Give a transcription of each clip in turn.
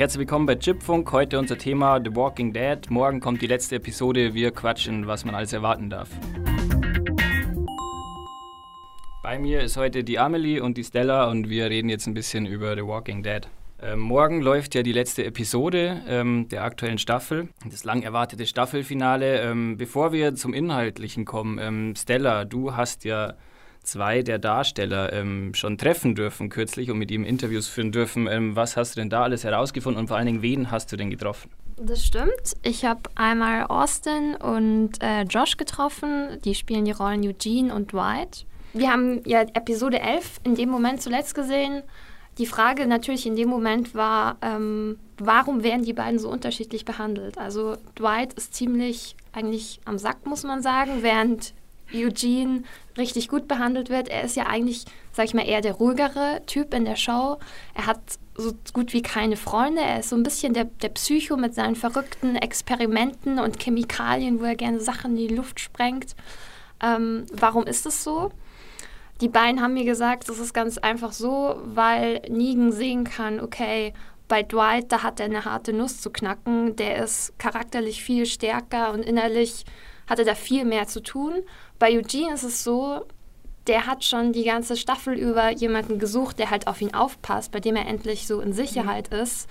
Herzlich willkommen bei Chipfunk. Heute unser Thema The Walking Dead. Morgen kommt die letzte Episode. Wir quatschen, was man alles erwarten darf. Bei mir ist heute die Amelie und die Stella und wir reden jetzt ein bisschen über The Walking Dead. Ähm, morgen läuft ja die letzte Episode ähm, der aktuellen Staffel, das lang erwartete Staffelfinale. Ähm, bevor wir zum Inhaltlichen kommen, ähm, Stella, du hast ja zwei der Darsteller ähm, schon treffen dürfen kürzlich und mit ihm Interviews führen dürfen. Ähm, was hast du denn da alles herausgefunden und vor allen Dingen, wen hast du denn getroffen? Das stimmt. Ich habe einmal Austin und äh, Josh getroffen. Die spielen die Rollen Eugene und Dwight. Wir haben ja Episode 11 in dem Moment zuletzt gesehen. Die Frage natürlich in dem Moment war, ähm, warum werden die beiden so unterschiedlich behandelt? Also Dwight ist ziemlich eigentlich am Sack, muss man sagen, während Eugene richtig gut behandelt wird. Er ist ja eigentlich, sag ich mal, eher der ruhigere Typ in der Show. Er hat so gut wie keine Freunde. Er ist so ein bisschen der, der Psycho mit seinen verrückten Experimenten und Chemikalien, wo er gerne Sachen in die Luft sprengt. Ähm, warum ist es so? Die beiden haben mir gesagt, das ist ganz einfach so, weil Negan sehen kann, okay, bei Dwight, da hat er eine harte Nuss zu knacken, der ist charakterlich viel stärker und innerlich hat er da viel mehr zu tun. Bei Eugene ist es so, der hat schon die ganze Staffel über jemanden gesucht, der halt auf ihn aufpasst, bei dem er endlich so in Sicherheit mhm. ist.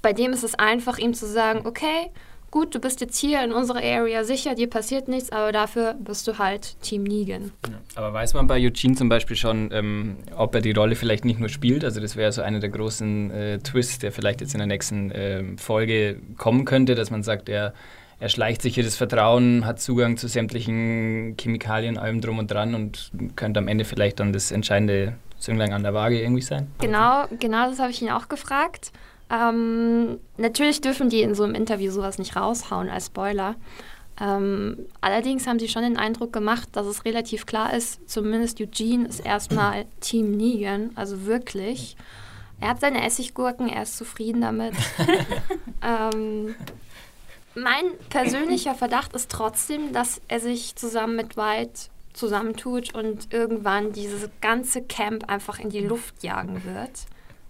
Bei dem ist es einfach, ihm zu sagen, okay, gut, du bist jetzt hier in unserer Area sicher, dir passiert nichts, aber dafür bist du halt Team Negan. Ja, aber weiß man bei Eugene zum Beispiel schon, ähm, ob er die Rolle vielleicht nicht nur spielt? Also das wäre so einer der großen äh, Twists, der vielleicht jetzt in der nächsten äh, Folge kommen könnte, dass man sagt, er, er schleicht sich hier das Vertrauen, hat Zugang zu sämtlichen Chemikalien, allem drum und dran und könnte am Ende vielleicht dann das entscheidende Zünglein an der Waage irgendwie sein? Genau, genau das habe ich ihn auch gefragt. Ähm, natürlich dürfen die in so einem Interview sowas nicht raushauen als Spoiler. Ähm, allerdings haben sie schon den Eindruck gemacht, dass es relativ klar ist, zumindest Eugene ist erstmal Team Negan, also wirklich. Er hat seine Essiggurken, er ist zufrieden damit. ähm, mein persönlicher Verdacht ist trotzdem, dass er sich zusammen mit White zusammentut und irgendwann dieses ganze Camp einfach in die Luft jagen wird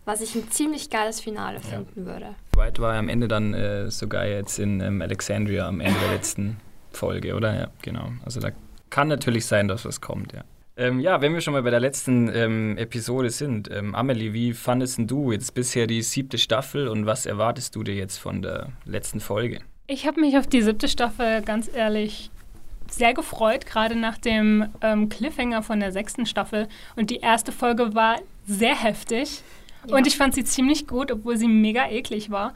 was ich ein ziemlich geiles Finale ja. finden würde. White war am Ende dann äh, sogar jetzt in ähm, Alexandria am Ende der letzten Folge, oder? Ja, genau. Also da kann natürlich sein, dass was kommt, ja. Ähm, ja, wenn wir schon mal bei der letzten ähm, Episode sind, ähm, Amelie, wie fandest du jetzt bisher die siebte Staffel und was erwartest du dir jetzt von der letzten Folge? Ich habe mich auf die siebte Staffel ganz ehrlich sehr gefreut, gerade nach dem ähm, Cliffhanger von der sechsten Staffel. Und die erste Folge war sehr heftig. Und ich fand sie ziemlich gut, obwohl sie mega eklig war.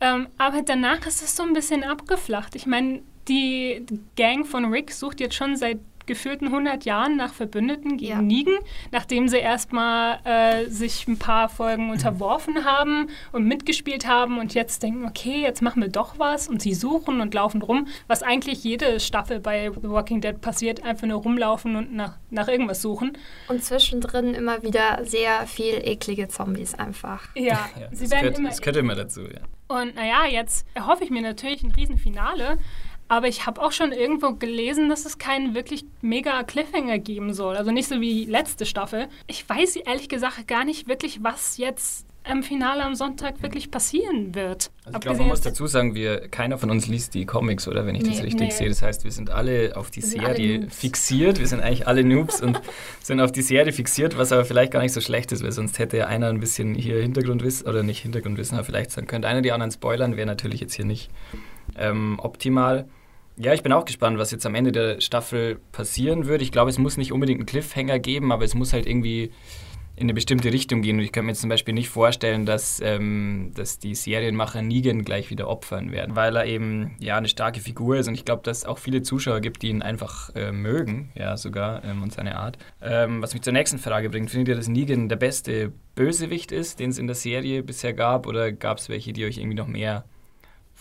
Ähm, aber danach ist es so ein bisschen abgeflacht. Ich meine, die Gang von Rick sucht jetzt schon seit gefühlten 100 Jahren nach Verbündeten gegen ja. Negan, nachdem sie erstmal äh, sich ein paar Folgen unterworfen haben und mitgespielt haben und jetzt denken, okay, jetzt machen wir doch was und sie suchen und laufen rum, was eigentlich jede Staffel bei The Walking Dead passiert, einfach nur rumlaufen und nach, nach irgendwas suchen. Und zwischendrin immer wieder sehr viel eklige Zombies einfach. Ja, ja sie werden gehört, immer. Das gehört immer dazu, ja. Und naja, jetzt erhoffe ich mir natürlich ein Riesenfinale. Aber ich habe auch schon irgendwo gelesen, dass es keinen wirklich mega Cliffhanger geben soll. Also nicht so wie letzte Staffel. Ich weiß ehrlich gesagt gar nicht wirklich, was jetzt im Finale am Sonntag wirklich passieren wird. Also ich glaube, man muss dazu sagen, wir, keiner von uns liest die Comics, oder wenn ich nee, das richtig nee. sehe. Das heißt, wir sind alle auf die Serie fixiert. Wir sind eigentlich alle Noobs und sind auf die Serie fixiert, was aber vielleicht gar nicht so schlecht ist, weil sonst hätte ja einer ein bisschen hier Hintergrundwissen, oder nicht Hintergrundwissen, aber vielleicht sagen könnte einer die anderen spoilern, wäre natürlich jetzt hier nicht ähm, optimal. Ja, ich bin auch gespannt, was jetzt am Ende der Staffel passieren wird. Ich glaube, es muss nicht unbedingt einen Cliffhanger geben, aber es muss halt irgendwie in eine bestimmte Richtung gehen. Und ich kann mir zum Beispiel nicht vorstellen, dass, ähm, dass die Serienmacher Negan gleich wieder opfern werden, weil er eben ja eine starke Figur ist. Und ich glaube, dass es auch viele Zuschauer gibt, die ihn einfach äh, mögen, ja sogar, ähm, und seine Art. Ähm, was mich zur nächsten Frage bringt, findet ihr, dass Negan der beste Bösewicht ist, den es in der Serie bisher gab? Oder gab es welche, die euch irgendwie noch mehr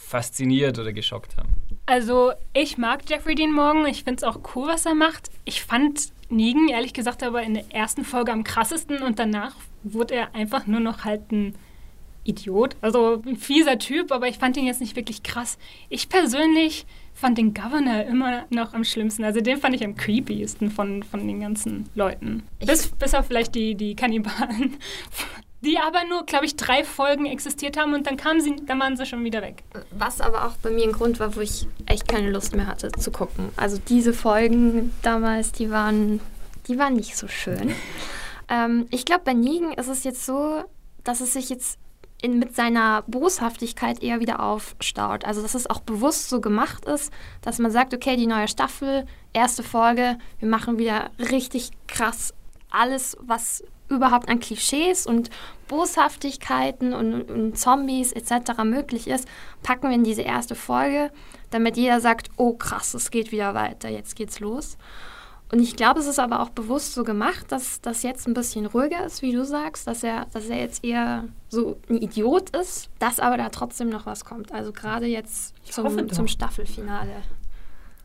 fasziniert oder geschockt haben? Also, ich mag Jeffrey Dean Morgan. Ich finde es auch cool, was er macht. Ich fand Negan, ehrlich gesagt, aber in der ersten Folge am krassesten und danach wurde er einfach nur noch halt ein Idiot. Also ein fieser Typ, aber ich fand ihn jetzt nicht wirklich krass. Ich persönlich fand den Governor immer noch am schlimmsten. Also den fand ich am creepiesten von, von den ganzen Leuten. Bis, bis auf vielleicht die, die Kannibalen die aber nur, glaube ich, drei Folgen existiert haben und dann kamen sie, dann waren sie schon wieder weg. Was aber auch bei mir ein Grund war, wo ich echt keine Lust mehr hatte zu gucken. Also diese Folgen damals, die waren, die waren nicht so schön. ähm, ich glaube, bei Negan ist es jetzt so, dass es sich jetzt in, mit seiner Boshaftigkeit eher wieder aufstaut. Also dass es auch bewusst so gemacht ist, dass man sagt, okay, die neue Staffel, erste Folge, wir machen wieder richtig krass alles, was überhaupt an Klischees und Boshaftigkeiten und, und, Zombies etc. möglich ist, packen wir in diese erste Folge, damit jeder sagt, oh krass, es geht wieder weiter, jetzt geht's los. Und ich glaube, es ist aber auch bewusst so gemacht, dass das jetzt ein bisschen ruhiger ist, wie du sagst, dass er, dass er jetzt eher so ein Idiot ist, dass aber da trotzdem noch was kommt. Also gerade jetzt zum, zum Staffelfinale.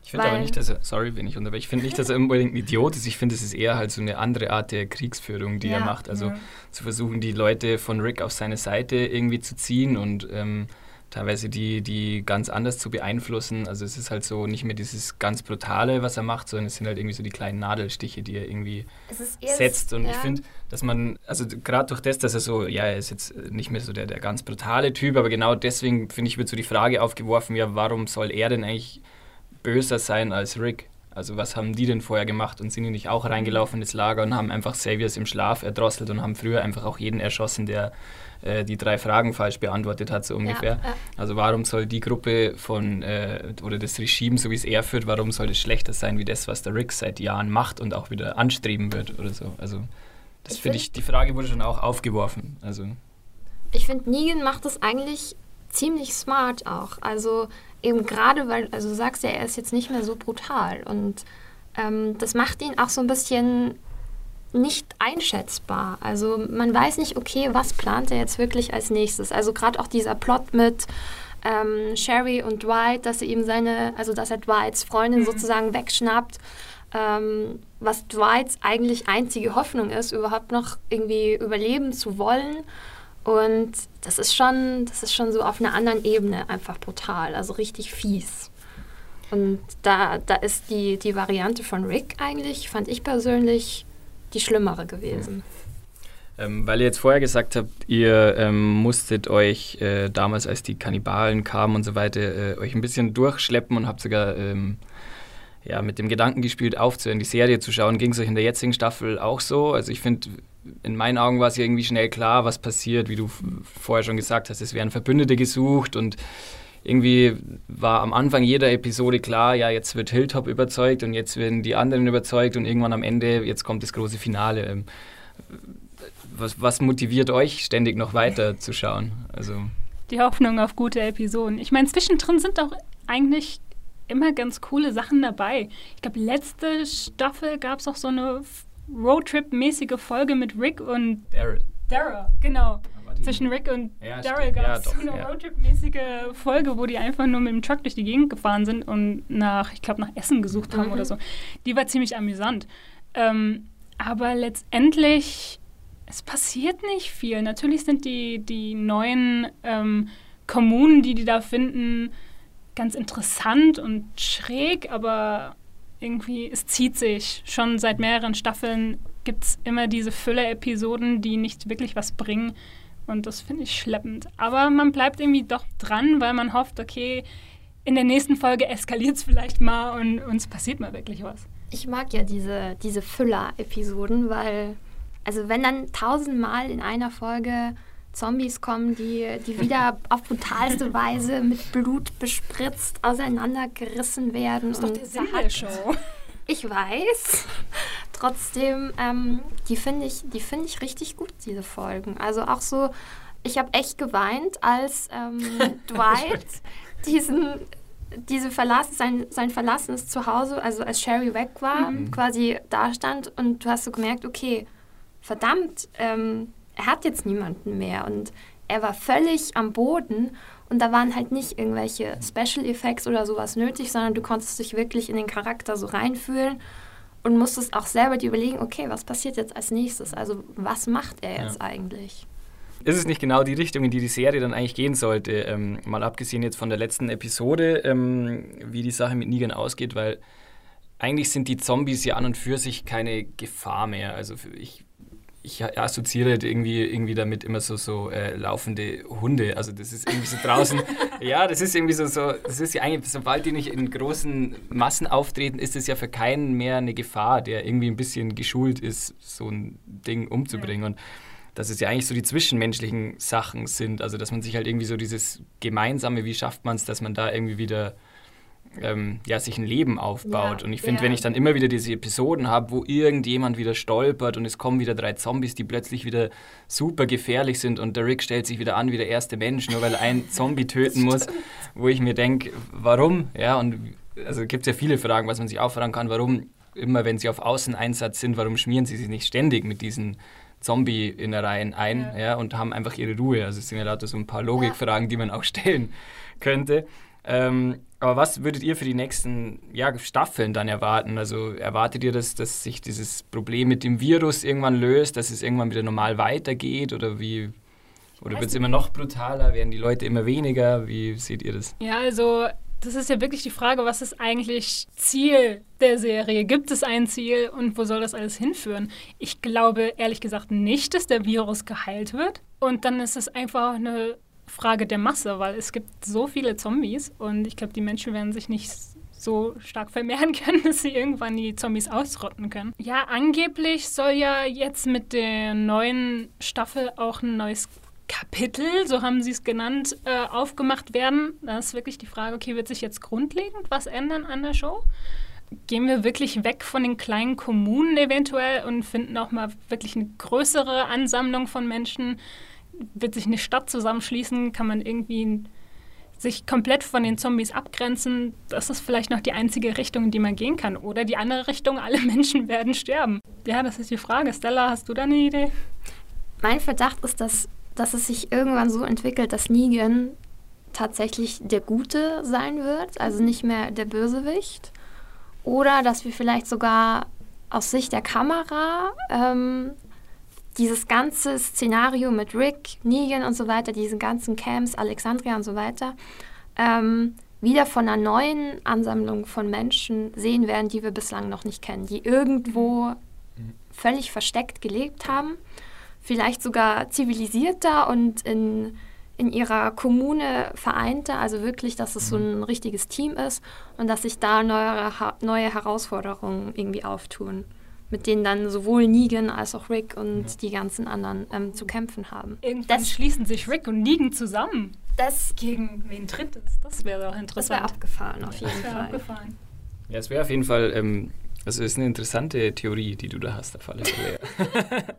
Ich finde aber nicht, dass er, sorry, wenn ich unterbreche, ich finde nicht, dass er unbedingt ein Idiot ist. Ich finde, es ist eher halt so eine andere Art der Kriegsführung, die ja, er macht. Also ja. zu versuchen, die Leute von Rick auf seine Seite irgendwie zu ziehen und ähm, teilweise die, die ganz anders zu beeinflussen. Also es ist halt so nicht mehr dieses ganz Brutale, was er macht, sondern es sind halt irgendwie so die kleinen Nadelstiche, die er irgendwie setzt. Und ja. ich finde, dass man, also gerade durch das, dass er so, ja, er ist jetzt nicht mehr so der, der ganz brutale Typ, aber genau deswegen, finde ich, wird so die Frage aufgeworfen, ja, warum soll er denn eigentlich böser sein als Rick. Also was haben die denn vorher gemacht und sind die nicht auch reingelaufen ins Lager und haben einfach Saviors im Schlaf erdrosselt und haben früher einfach auch jeden erschossen, der äh, die drei Fragen falsch beantwortet hat, so ungefähr. Ja, ja. Also warum soll die Gruppe von, äh, oder das Regime, so wie es er führt, warum soll es schlechter sein wie das, was der Rick seit Jahren macht und auch wieder anstreben wird oder so. Also das finde ich, die Frage wurde schon auch aufgeworfen. Also ich finde, Negan macht das eigentlich ziemlich smart auch. Also eben gerade, weil, also du sagst ja, er ist jetzt nicht mehr so brutal und ähm, das macht ihn auch so ein bisschen nicht einschätzbar. Also man weiß nicht, okay, was plant er jetzt wirklich als nächstes. Also gerade auch dieser Plot mit ähm, Sherry und Dwight, dass er ihm seine, also dass er Dwights Freundin mhm. sozusagen wegschnappt, ähm, was Dwights eigentlich einzige Hoffnung ist, überhaupt noch irgendwie überleben zu wollen. Und das ist schon, das ist schon so auf einer anderen Ebene einfach brutal, also richtig fies. Und da, da ist die, die Variante von Rick eigentlich, fand ich persönlich, die schlimmere gewesen. Ähm, weil ihr jetzt vorher gesagt habt, ihr ähm, musstet euch äh, damals, als die Kannibalen kamen und so weiter, äh, euch ein bisschen durchschleppen und habt sogar ähm, ja, mit dem Gedanken gespielt, aufzuhören, die Serie zu schauen. Ging es euch in der jetzigen Staffel auch so? Also ich finde, in meinen Augen war es ja irgendwie schnell klar, was passiert, wie du vorher schon gesagt hast. Es werden Verbündete gesucht und irgendwie war am Anfang jeder Episode klar, ja, jetzt wird Hilltop überzeugt und jetzt werden die anderen überzeugt und irgendwann am Ende, jetzt kommt das große Finale. Ähm, was, was motiviert euch, ständig noch weiter zu schauen? Also die Hoffnung auf gute Episoden. Ich meine, zwischendrin sind auch eigentlich immer ganz coole Sachen dabei. Ich glaube, letzte Staffel gab es auch so eine Roadtrip-mäßige Folge mit Rick und Daryl. Daryl, genau. Zwischen Rick und ja, Daryl gab es ja, eine ja. Roadtrip-mäßige Folge, wo die einfach nur mit dem Truck durch die Gegend gefahren sind und nach, ich glaube, nach Essen gesucht haben mhm. oder so. Die war ziemlich amüsant. Ähm, aber letztendlich, es passiert nicht viel. Natürlich sind die, die neuen ähm, Kommunen, die die da finden, ganz interessant und schräg, aber irgendwie, es zieht sich. Schon seit mehreren Staffeln gibt es immer diese Fülle-Episoden, die nicht wirklich was bringen. Und das finde ich schleppend. Aber man bleibt irgendwie doch dran, weil man hofft, okay, in der nächsten Folge eskaliert es vielleicht mal und uns passiert mal wirklich was. Ich mag ja diese, diese Füller-Episoden, weil, also wenn dann tausendmal in einer Folge Zombies kommen, die, die wieder auf brutalste Weise mit Blut bespritzt auseinandergerissen werden. Das ist doch der Sinn der Show. Ich weiß. Trotzdem, ähm, die finde ich, die ich richtig gut, diese Folgen. Also auch so, ich habe echt geweint, als ähm, Dwight diesen diese Verlass, sein, sein verlassenes Zuhause, also als Sherry weg war, mhm. quasi da stand und du hast so gemerkt, okay, verdammt, ähm, er hat jetzt niemanden mehr und er war völlig am Boden und da waren halt nicht irgendwelche Special Effects oder sowas nötig, sondern du konntest dich wirklich in den Charakter so reinfühlen und musstest auch selber dir überlegen, okay, was passiert jetzt als nächstes? Also was macht er jetzt ja. eigentlich? Ist es nicht genau die Richtung, in die die Serie dann eigentlich gehen sollte? Ähm, mal abgesehen jetzt von der letzten Episode, ähm, wie die Sache mit Negan ausgeht, weil eigentlich sind die Zombies ja an und für sich keine Gefahr mehr. Also ich ich assoziiere irgendwie, irgendwie damit immer so, so äh, laufende Hunde. Also das ist irgendwie so draußen. ja, das ist irgendwie so, so, das ist ja eigentlich, sobald die nicht in großen Massen auftreten, ist es ja für keinen mehr eine Gefahr, der irgendwie ein bisschen geschult ist, so ein Ding umzubringen. Und dass es ja eigentlich so die zwischenmenschlichen Sachen sind. Also dass man sich halt irgendwie so dieses Gemeinsame, wie schafft man es, dass man da irgendwie wieder ähm, ja, sich ein Leben aufbaut. Ja, und ich finde, ja. wenn ich dann immer wieder diese Episoden habe, wo irgendjemand wieder stolpert und es kommen wieder drei Zombies, die plötzlich wieder super gefährlich sind und der Rick stellt sich wieder an wie der erste Mensch, nur weil einen Zombie töten muss, wo ich mir denke, warum? Ja, und also gibt es ja viele Fragen, was man sich auch fragen kann, warum immer, wenn sie auf Außeneinsatz sind, warum schmieren sie sich nicht ständig mit diesen Zombie-Innereien ein ja. ja. und haben einfach ihre Ruhe. Also es sind ja lauter so ein paar Logikfragen, die man auch stellen könnte. Ähm, aber was würdet ihr für die nächsten ja, Staffeln dann erwarten? Also erwartet ihr, dass, dass sich dieses Problem mit dem Virus irgendwann löst, dass es irgendwann wieder normal weitergeht? Oder wie? Oder wird es immer noch brutaler? Werden die Leute immer weniger? Wie seht ihr das? Ja, also das ist ja wirklich die Frage, was ist eigentlich Ziel der Serie? Gibt es ein Ziel und wo soll das alles hinführen? Ich glaube ehrlich gesagt nicht, dass der Virus geheilt wird. Und dann ist es einfach eine Frage der Masse, weil es gibt so viele Zombies und ich glaube, die Menschen werden sich nicht so stark vermehren können, dass sie irgendwann die Zombies ausrotten können. Ja, angeblich soll ja jetzt mit der neuen Staffel auch ein neues Kapitel, so haben sie es genannt, äh, aufgemacht werden. Da ist wirklich die Frage, okay, wird sich jetzt grundlegend was ändern an der Show? Gehen wir wirklich weg von den kleinen Kommunen eventuell und finden auch mal wirklich eine größere Ansammlung von Menschen? Wird sich eine Stadt zusammenschließen, kann man irgendwie sich komplett von den Zombies abgrenzen. Das ist vielleicht noch die einzige Richtung, in die man gehen kann. Oder die andere Richtung, alle Menschen werden sterben. Ja, das ist die Frage. Stella, hast du da eine Idee? Mein Verdacht ist, dass, dass es sich irgendwann so entwickelt, dass Negan tatsächlich der Gute sein wird, also nicht mehr der Bösewicht. Oder dass wir vielleicht sogar aus Sicht der Kamera ähm, dieses ganze Szenario mit Rick, Negan und so weiter, diese ganzen Camps, Alexandria und so weiter, ähm, wieder von einer neuen Ansammlung von Menschen sehen werden, die wir bislang noch nicht kennen, die irgendwo völlig versteckt gelebt haben, vielleicht sogar zivilisierter und in, in ihrer Kommune vereinter, also wirklich, dass es so ein richtiges Team ist und dass sich da neue, neue Herausforderungen irgendwie auftun mit denen dann sowohl Negan als auch Rick und ja. die ganzen anderen ähm, zu kämpfen haben. Irgendwann das, schließen sich Rick und Negan zusammen. Das gegen wen tritt es? Das wäre doch interessant. Das wäre abgefahren, auf jeden Fall. Abgefahren. Ja, es wäre auf jeden Fall, ähm, also es ist eine interessante Theorie, die du da hast, auf alle Fälle.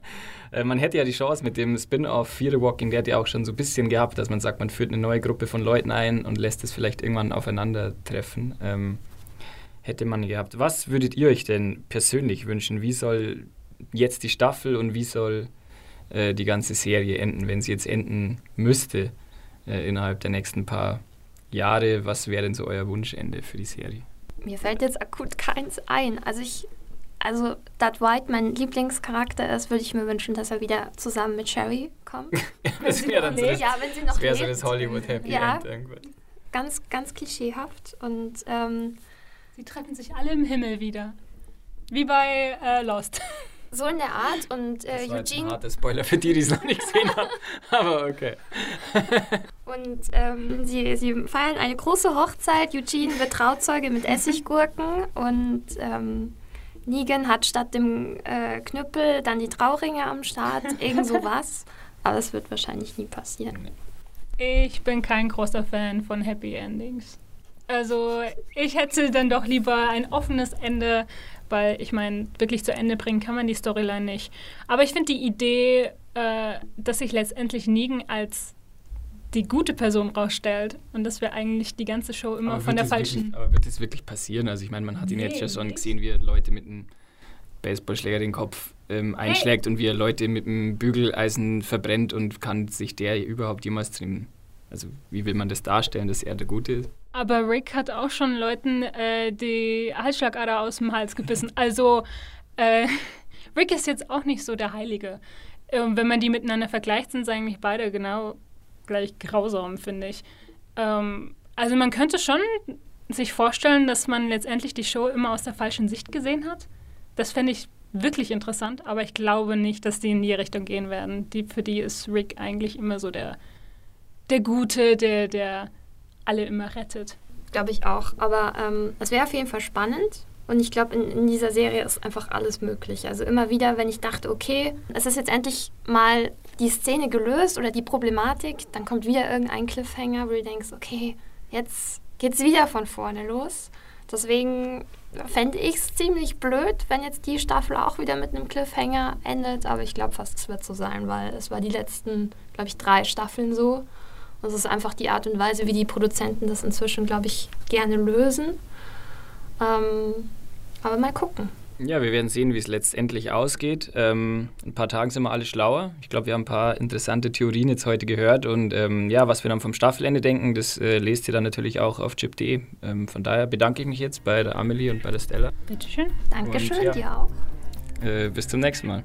äh, man hätte ja die Chance mit dem Spin-off Fear the Walking Dead ja auch schon so ein bisschen gehabt, dass man sagt, man führt eine neue Gruppe von Leuten ein und lässt es vielleicht irgendwann aufeinandertreffen. Ähm, hätte man gehabt. Was würdet ihr euch denn persönlich wünschen? Wie soll jetzt die Staffel und wie soll äh, die ganze Serie enden, wenn sie jetzt enden müsste äh, innerhalb der nächsten paar Jahre? Was wäre denn so euer Wunschende für die Serie? Mir fällt jetzt akut keins ein. Also ich, also da White mein Lieblingscharakter ist, würde ich mir wünschen, dass er wieder zusammen mit Sherry kommt. das wäre dann so das, ja, wenn sie noch das so das Hollywood Happy ja, End irgendwann. Ganz, ganz klischeehaft und ähm, Sie treffen sich alle im Himmel wieder. Wie bei äh, Lost. So in der Art und äh, das war Eugene. ein harter Spoiler für die, die es noch nicht gesehen haben. Aber okay. und ähm, sie, sie feiern eine große Hochzeit. Eugene wird Trauzeuge mit Essiggurken und ähm, Negan hat statt dem äh, Knüppel dann die Trauringe am Start. Irgend sowas. Aber es wird wahrscheinlich nie passieren. Ich bin kein großer Fan von Happy Endings. Also ich hätte dann doch lieber ein offenes Ende, weil ich meine, wirklich zu Ende bringen kann man die Storyline nicht. Aber ich finde die Idee, äh, dass sich letztendlich Negan als die gute Person rausstellt und dass wir eigentlich die ganze Show immer von der falschen. Wirklich, aber wird das wirklich passieren? Also ich meine, man hat ihn nee, jetzt ja schon gesehen, wie er Leute mit einem Baseballschläger den Kopf ähm, einschlägt hey. und wie er Leute mit einem Bügeleisen verbrennt und kann sich der überhaupt jemals trimmen. Also wie will man das darstellen, dass er der Gute ist? Aber Rick hat auch schon Leuten äh, die Halsschlagader aus dem Hals gebissen. Also äh, Rick ist jetzt auch nicht so der Heilige. Ähm, wenn man die miteinander vergleicht, sind sie eigentlich beide genau gleich grausam, finde ich. Ähm, also man könnte schon sich vorstellen, dass man letztendlich die Show immer aus der falschen Sicht gesehen hat. Das fände ich wirklich interessant, aber ich glaube nicht, dass die in die Richtung gehen werden. Die, für die ist Rick eigentlich immer so der, der Gute, der, der alle immer rettet. Glaube ich auch. Aber ähm, es wäre auf jeden Fall spannend. Und ich glaube, in, in, dieser Serie ist einfach alles möglich. Also immer wieder, wenn ich dachte, okay, es ist jetzt endlich mal die Szene gelöst oder die Problematik, dann kommt wieder irgendein Cliffhanger, wo du denkst, okay, jetzt geht es wieder von vorne los. Deswegen fände ich es ziemlich blöd, wenn jetzt die Staffel auch wieder mit einem Cliffhanger endet. Aber ich glaube fast, es wird so sein, weil es war die letzten, glaube ich, drei Staffeln so. Das ist einfach die Art und Weise, wie die Produzenten das inzwischen, glaube ich, gerne lösen. Ähm, aber mal gucken. Ja, wir werden sehen, wie es letztendlich ausgeht. Ähm, in ein paar Tagen sind wir alle schlauer. Ich glaube, wir haben ein paar interessante Theorien jetzt heute gehört. Und ähm, ja, was wir dann vom Staffelende denken, das äh, lest ihr dann natürlich auch auf chip.de. Ähm, von daher bedanke ich mich jetzt bei der Amelie und bei der Stella. Bitteschön. Dankeschön, und, ja, dir auch. Äh, bis zum nächsten Mal.